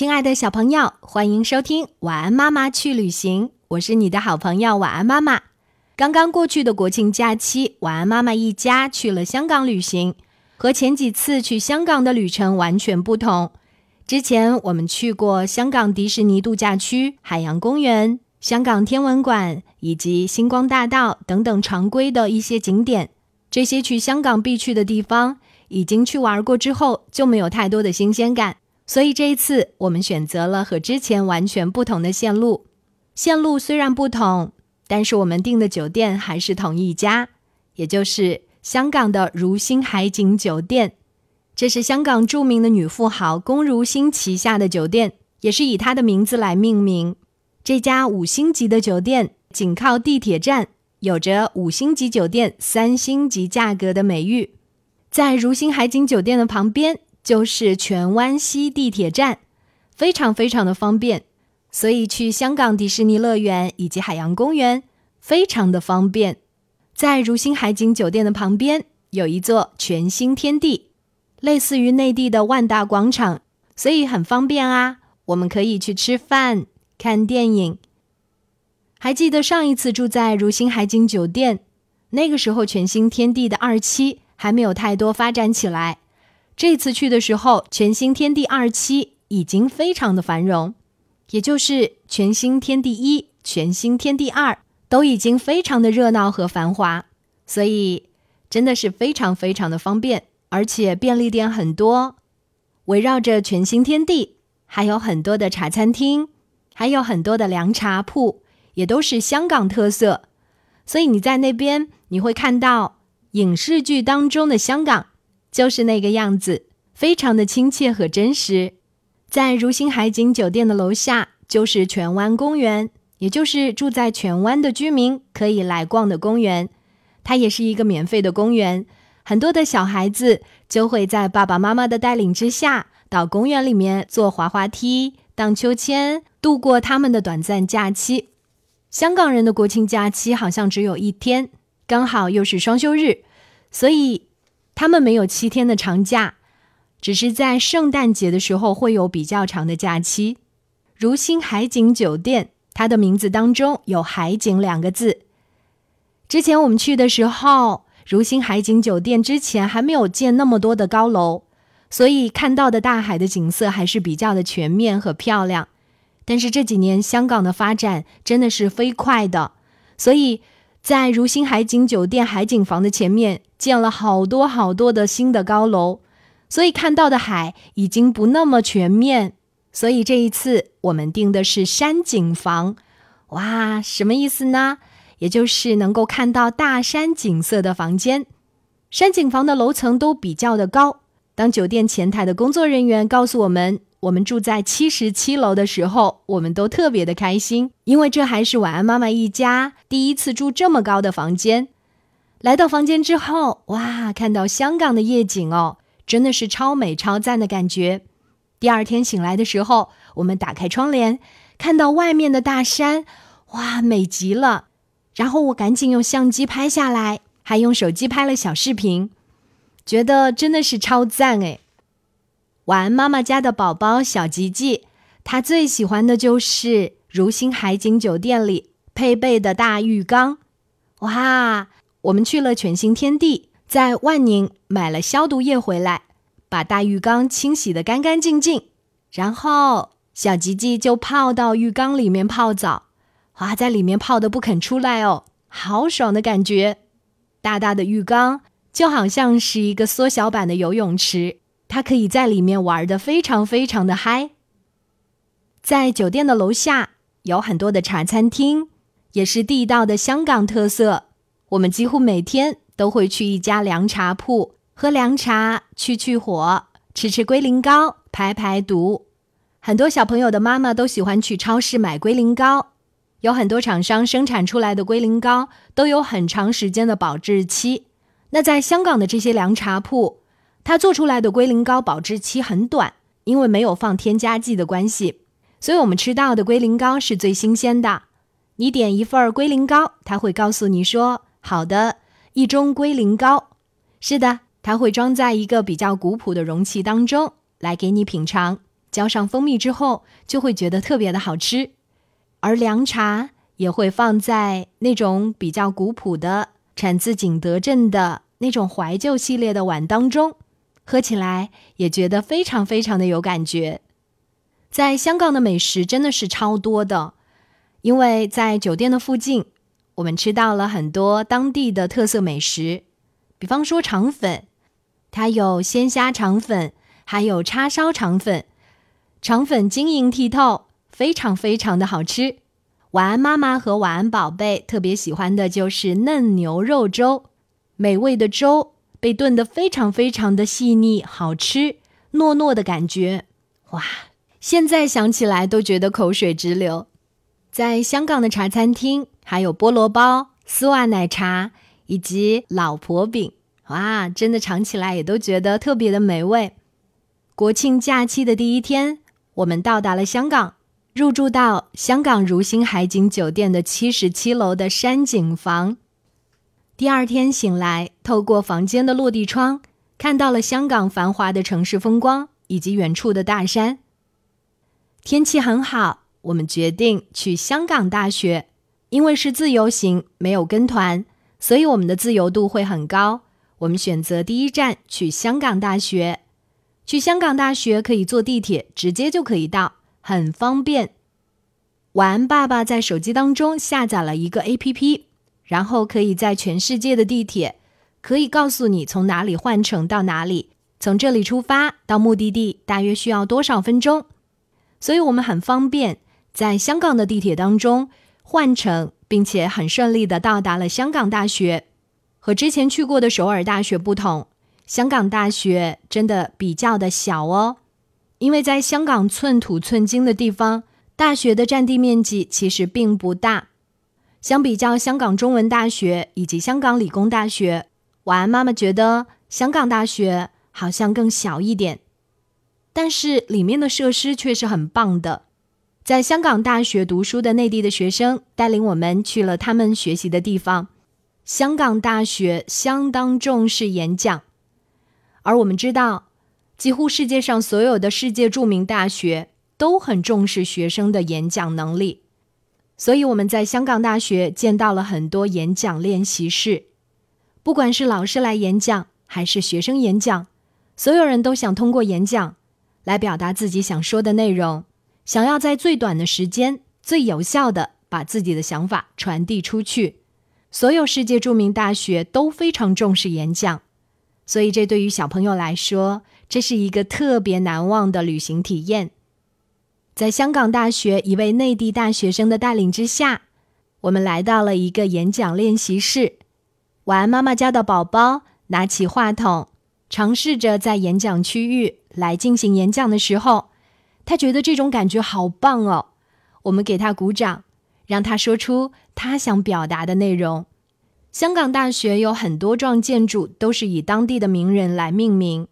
亲爱的小朋友，欢迎收听《晚安妈妈去旅行》，我是你的好朋友晚安妈妈。刚刚过去的国庆假期，晚安妈妈一家去了香港旅行，和前几次去香港的旅程完全不同。之前我们去过香港迪士尼度假区、海洋公园、香港天文馆以及星光大道等等常规的一些景点，这些去香港必去的地方，已经去玩过之后，就没有太多的新鲜感。所以这一次，我们选择了和之前完全不同的线路。线路虽然不同，但是我们订的酒店还是同一家，也就是香港的如星海景酒店。这是香港著名的女富豪龚如心旗下的酒店，也是以她的名字来命名。这家五星级的酒店紧靠地铁站，有着五星级酒店三星级价格的美誉。在如星海景酒店的旁边。就是荃湾西地铁站，非常非常的方便，所以去香港迪士尼乐园以及海洋公园非常的方便。在如星海景酒店的旁边有一座全新天地，类似于内地的万达广场，所以很方便啊。我们可以去吃饭、看电影。还记得上一次住在如星海景酒店，那个时候全新天地的二期还没有太多发展起来。这次去的时候，全新天地二期已经非常的繁荣，也就是全新天地一、全新天地二都已经非常的热闹和繁华，所以真的是非常非常的方便，而且便利店很多。围绕着全新天地，还有很多的茶餐厅，还有很多的凉茶铺，也都是香港特色。所以你在那边，你会看到影视剧当中的香港。就是那个样子，非常的亲切和真实。在如星海景酒店的楼下就是荃湾公园，也就是住在荃湾的居民可以来逛的公园。它也是一个免费的公园，很多的小孩子就会在爸爸妈妈的带领之下，到公园里面坐滑滑梯、荡秋千，度过他们的短暂假期。香港人的国庆假期好像只有一天，刚好又是双休日，所以。他们没有七天的长假，只是在圣诞节的时候会有比较长的假期。如新海景酒店，它的名字当中有“海景”两个字。之前我们去的时候，如新海景酒店之前还没有建那么多的高楼，所以看到的大海的景色还是比较的全面和漂亮。但是这几年香港的发展真的是飞快的，所以。在如新海景酒店海景房的前面建了好多好多的新的高楼，所以看到的海已经不那么全面。所以这一次我们订的是山景房，哇，什么意思呢？也就是能够看到大山景色的房间。山景房的楼层都比较的高。当酒店前台的工作人员告诉我们。我们住在七十七楼的时候，我们都特别的开心，因为这还是晚安妈妈一家第一次住这么高的房间。来到房间之后，哇，看到香港的夜景哦，真的是超美超赞的感觉。第二天醒来的时候，我们打开窗帘，看到外面的大山，哇，美极了。然后我赶紧用相机拍下来，还用手机拍了小视频，觉得真的是超赞诶。晚安妈妈家的宝宝小吉吉，他最喜欢的就是如新海景酒店里配备的大浴缸。哇，我们去了全新天地，在万宁买了消毒液回来，把大浴缸清洗的干干净净，然后小吉吉就泡到浴缸里面泡澡。哇，在里面泡的不肯出来哦，好爽的感觉！大大的浴缸就好像是一个缩小版的游泳池。他可以在里面玩的非常非常的嗨。在酒店的楼下有很多的茶餐厅，也是地道的香港特色。我们几乎每天都会去一家凉茶铺喝凉茶，去去火，吃吃龟苓膏，排排毒。很多小朋友的妈妈都喜欢去超市买龟苓膏，有很多厂商生产出来的龟苓膏都有很长时间的保质期。那在香港的这些凉茶铺。它做出来的龟苓膏保质期很短，因为没有放添加剂的关系，所以我们吃到的龟苓膏是最新鲜的。你点一份龟苓膏，它会告诉你说：“好的，一盅龟苓膏。”是的，它会装在一个比较古朴的容器当中来给你品尝。浇上蜂蜜之后，就会觉得特别的好吃。而凉茶也会放在那种比较古朴的、产自景德镇的那种怀旧系列的碗当中，喝起来也觉得非常非常的有感觉。在香港的美食真的是超多的，因为在酒店的附近，我们吃到了很多当地的特色美食，比方说肠粉，它有鲜虾肠粉，还有叉烧肠粉，肠粉晶莹剔透。非常非常的好吃，晚安妈妈和晚安宝贝特别喜欢的就是嫩牛肉粥，美味的粥被炖得非常非常的细腻，好吃，糯糯的感觉，哇！现在想起来都觉得口水直流。在香港的茶餐厅，还有菠萝包、丝袜奶茶以及老婆饼，哇，真的尝起来也都觉得特别的美味。国庆假期的第一天，我们到达了香港。入住到香港如星海景酒店的七十七楼的山景房。第二天醒来，透过房间的落地窗，看到了香港繁华的城市风光以及远处的大山。天气很好，我们决定去香港大学，因为是自由行，没有跟团，所以我们的自由度会很高。我们选择第一站去香港大学。去香港大学可以坐地铁，直接就可以到。很方便。晚安，爸爸在手机当中下载了一个 APP，然后可以在全世界的地铁，可以告诉你从哪里换乘到哪里，从这里出发到目的地大约需要多少分钟。所以我们很方便，在香港的地铁当中换乘，并且很顺利的到达了香港大学。和之前去过的首尔大学不同，香港大学真的比较的小哦。因为在香港寸土寸金的地方，大学的占地面积其实并不大。相比较香港中文大学以及香港理工大学，晚安妈妈觉得香港大学好像更小一点，但是里面的设施却是很棒的。在香港大学读书的内地的学生带领我们去了他们学习的地方。香港大学相当重视演讲，而我们知道。几乎世界上所有的世界著名大学都很重视学生的演讲能力，所以我们在香港大学见到了很多演讲练习室。不管是老师来演讲，还是学生演讲，所有人都想通过演讲来表达自己想说的内容，想要在最短的时间、最有效的把自己的想法传递出去。所有世界著名大学都非常重视演讲，所以这对于小朋友来说。这是一个特别难忘的旅行体验。在香港大学一位内地大学生的带领之下，我们来到了一个演讲练习室。晚安妈妈家的宝宝拿起话筒，尝试着在演讲区域来进行演讲的时候，他觉得这种感觉好棒哦。我们给他鼓掌，让他说出他想表达的内容。香港大学有很多幢建筑都是以当地的名人来命名。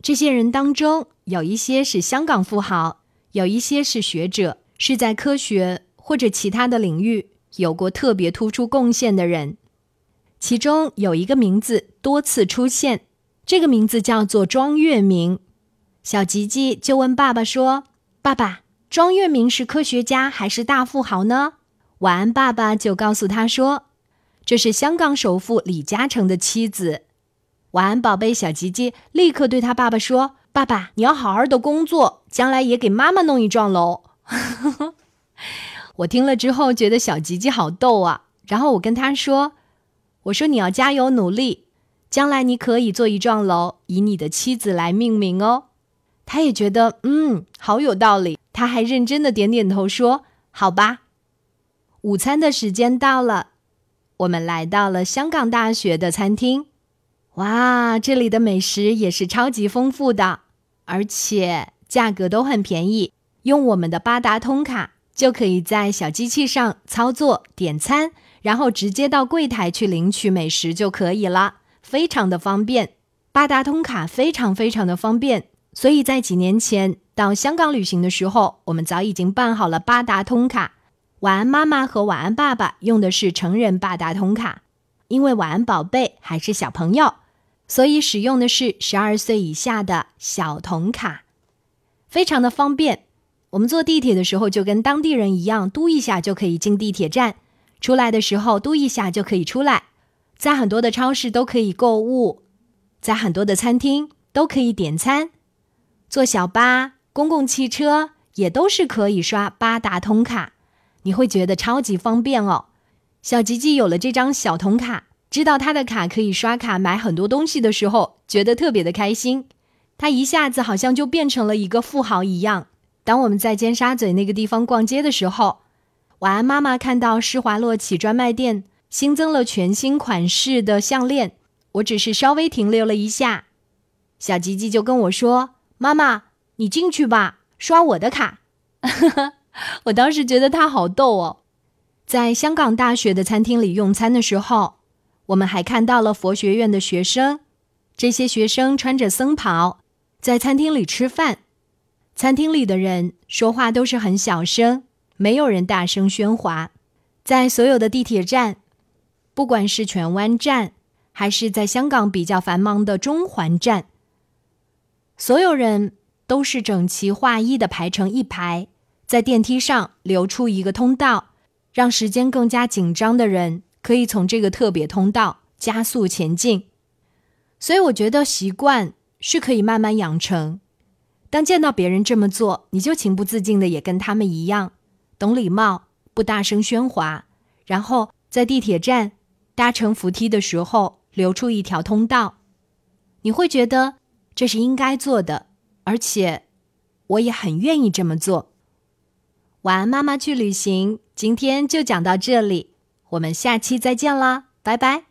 这些人当中，有一些是香港富豪，有一些是学者，是在科学或者其他的领域有过特别突出贡献的人。其中有一个名字多次出现，这个名字叫做庄月明。小吉吉就问爸爸说：“爸爸，庄月明是科学家还是大富豪呢？”晚安，爸爸就告诉他说：“这是香港首富李嘉诚的妻子。”晚安，宝贝小吉吉，立刻对他爸爸说：“爸爸，你要好好的工作，将来也给妈妈弄一幢楼。”我听了之后觉得小吉吉好逗啊，然后我跟他说：“我说你要加油努力，将来你可以做一幢楼，以你的妻子来命名哦。”他也觉得嗯，好有道理，他还认真的点点头说：“好吧。”午餐的时间到了，我们来到了香港大学的餐厅。哇，这里的美食也是超级丰富的，而且价格都很便宜。用我们的八达通卡就可以在小机器上操作点餐，然后直接到柜台去领取美食就可以了，非常的方便。八达通卡非常非常的方便，所以在几年前到香港旅行的时候，我们早已经办好了八达通卡。晚安妈妈和晚安爸爸用的是成人八达通卡，因为晚安宝贝还是小朋友。所以使用的是十二岁以下的小童卡。非常的方便。我们坐地铁的时候就跟当地人一样，嘟一下就可以进地铁站，出来的时候嘟一下就可以出来。在很多的超市都可以购物，在很多的餐厅都可以点餐，坐小巴、公共汽车也都是可以刷八达通卡，你会觉得超级方便哦。小吉吉有了这张小童卡，知道他的卡可以刷卡买很多东西的时候，觉得特别的开心。他一下子好像就变成了一个富豪一样。当我们在尖沙咀那个地方逛街的时候，晚安妈妈看到施华洛奇专卖店。新增了全新款式的项链，我只是稍微停留了一下，小吉吉就跟我说：“妈妈，你进去吧，刷我的卡。”我当时觉得他好逗哦。在香港大学的餐厅里用餐的时候，我们还看到了佛学院的学生，这些学生穿着僧袍，在餐厅里吃饭。餐厅里的人说话都是很小声，没有人大声喧哗。在所有的地铁站。不管是荃湾站，还是在香港比较繁忙的中环站，所有人都是整齐划一的排成一排，在电梯上留出一个通道，让时间更加紧张的人可以从这个特别通道加速前进。所以，我觉得习惯是可以慢慢养成。当见到别人这么做，你就情不自禁的也跟他们一样，懂礼貌，不大声喧哗，然后在地铁站。搭乘扶梯的时候留出一条通道，你会觉得这是应该做的，而且我也很愿意这么做。晚安，妈妈去旅行，今天就讲到这里，我们下期再见啦，拜拜。